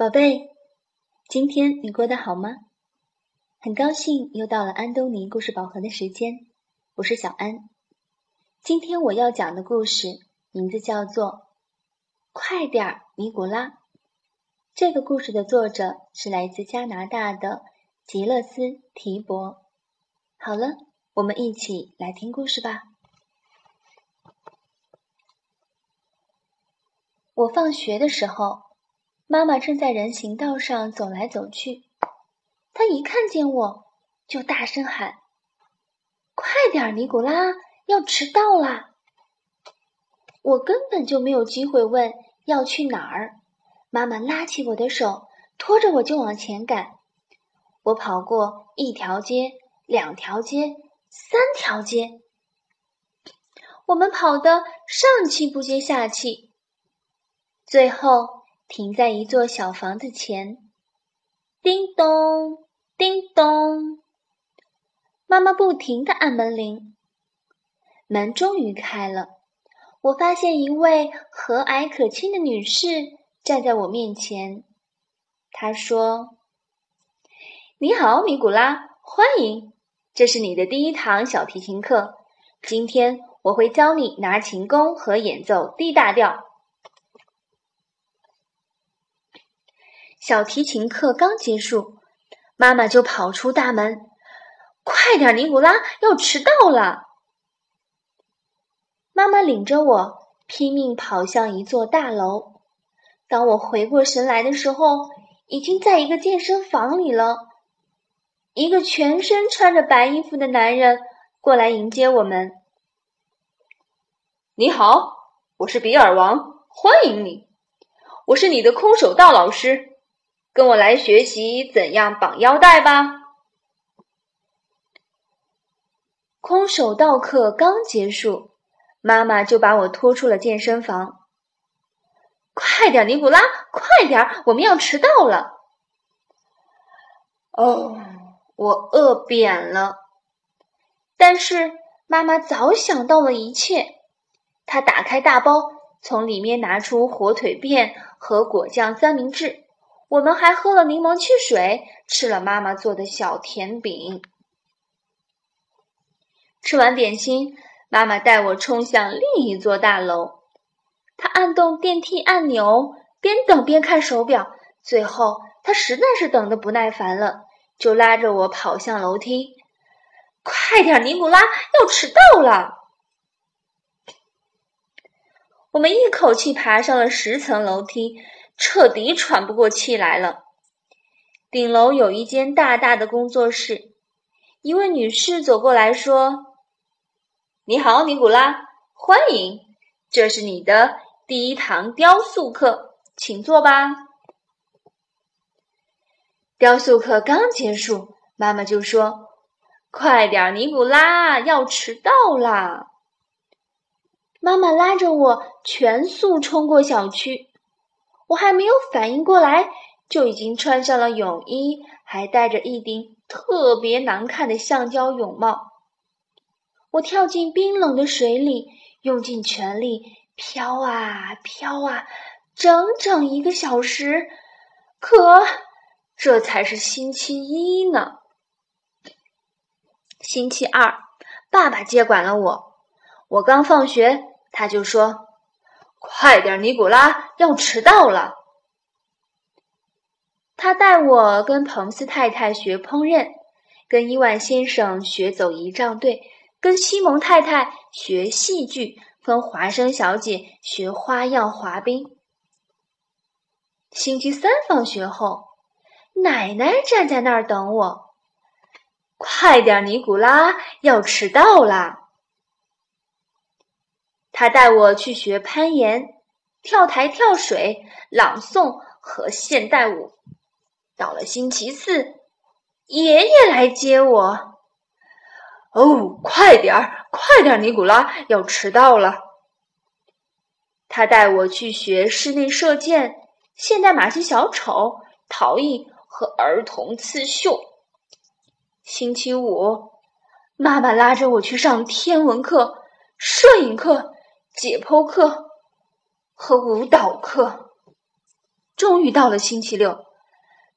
宝贝，今天你过得好吗？很高兴又到了安东尼故事宝盒的时间，我是小安。今天我要讲的故事名字叫做《快点儿，尼古拉》。这个故事的作者是来自加拿大的吉勒斯·提伯。好了，我们一起来听故事吧。我放学的时候。妈妈正在人行道上走来走去，她一看见我就大声喊：“快点，尼古拉，要迟到啦！”我根本就没有机会问要去哪儿，妈妈拉起我的手，拖着我就往前赶。我跑过一条街、两条街、三条街，我们跑得上气不接下气，最后。停在一座小房子前，叮咚，叮咚，妈妈不停地按门铃。门终于开了，我发现一位和蔼可亲的女士站在我面前。她说：“你好，米古拉，欢迎！这是你的第一堂小提琴课。今天我会教你拿琴弓和演奏 D 大调。”小提琴课刚结束，妈妈就跑出大门：“快点，尼古拉，要迟到了！”妈妈领着我拼命跑向一座大楼。当我回过神来的时候，已经在一个健身房里了。一个全身穿着白衣服的男人过来迎接我们：“你好，我是比尔王，欢迎你，我是你的空手道老师。”跟我来学习怎样绑腰带吧。空手道课刚结束，妈妈就把我拖出了健身房。快点，尼古拉，快点，我们要迟到了。哦，我饿扁了。但是妈妈早想到了一切，她打开大包，从里面拿出火腿片和果酱三明治。我们还喝了柠檬汽水，吃了妈妈做的小甜饼。吃完点心，妈妈带我冲向另一座大楼。她按动电梯按钮，边等边看手表。最后，她实在是等得不耐烦了，就拉着我跑向楼梯。快点，尼古拉，要迟到了！我们一口气爬上了十层楼梯。彻底喘不过气来了。顶楼有一间大大的工作室，一位女士走过来说：“你好，尼古拉，欢迎，这是你的第一堂雕塑课，请坐吧。”雕塑课刚结束，妈妈就说：“快点，尼古拉，要迟到啦！”妈妈拉着我全速冲过小区。我还没有反应过来，就已经穿上了泳衣，还戴着一顶特别难看的橡胶泳帽。我跳进冰冷的水里，用尽全力飘啊飘啊，整整一个小时。可这才是星期一呢。星期二，爸爸接管了我。我刚放学，他就说。快点，尼古拉，要迟到了。他带我跟彭斯太太学烹饪，跟伊万先生学走仪仗队，跟西蒙太太学戏剧，跟华生小姐学花样滑冰。星期三放学后，奶奶站在那儿等我。快点，尼古拉，要迟到啦。他带我去学攀岩、跳台、跳水、朗诵和现代舞。到了星期四，爷爷来接我。哦，快点儿，快点儿，尼古拉，要迟到了。他带我去学室内射箭、现代马戏小丑、陶艺和儿童刺绣。星期五，妈妈拉着我去上天文课、摄影课。解剖课和舞蹈课，终于到了星期六，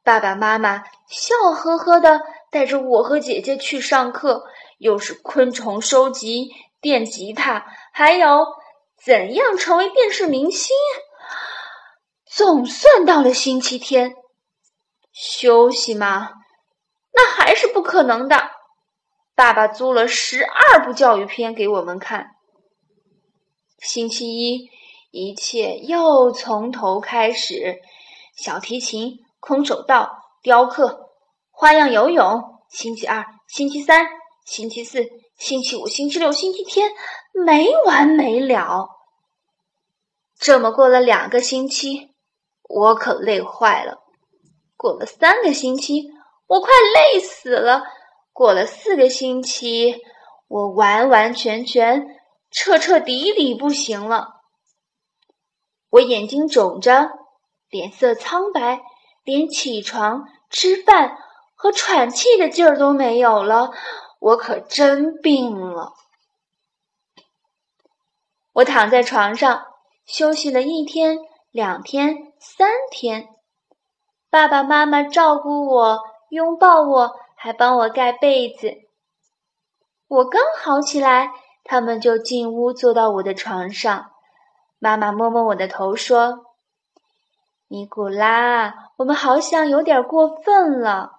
爸爸妈妈笑呵呵的带着我和姐姐去上课，又是昆虫收集、电吉他，还有怎样成为电视明星。总算到了星期天，休息吗？那还是不可能的。爸爸租了十二部教育片给我们看。星期一，一切又从头开始。小提琴、空手道、雕刻、花样游泳。星期二、星期三、星期四、星期五、星期六、星期天，没完没了。这么过了两个星期，我可累坏了。过了三个星期，我快累死了。过了四个星期，我完完全全、彻彻底底不行了。我眼睛肿着。脸色苍白，连起床、吃饭和喘气的劲儿都没有了，我可真病了。我躺在床上休息了一天、两天、三天，爸爸妈妈照顾我，拥抱我，还帮我盖被子。我刚好起来，他们就进屋坐到我的床上，妈妈摸摸我的头说。尼古拉，我们好像有点过分了。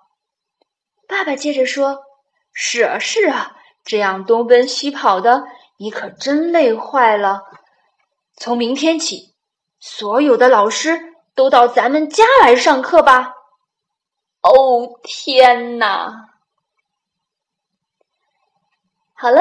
爸爸接着说：“是啊，是啊，这样东奔西跑的，你可真累坏了。从明天起，所有的老师都到咱们家来上课吧。”哦，天哪！好了，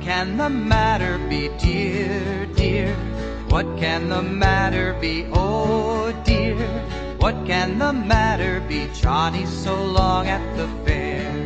Can the matter be, dear, dear? What can the matter be, oh dear? What can the matter be, Johnny, so long at the fair?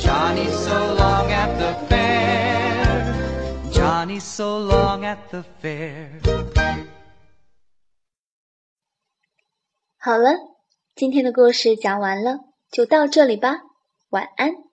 Johnny so long at the fair. Johnny so long at the fair. 好了，今天的故事讲完了，就到这里吧，晚安。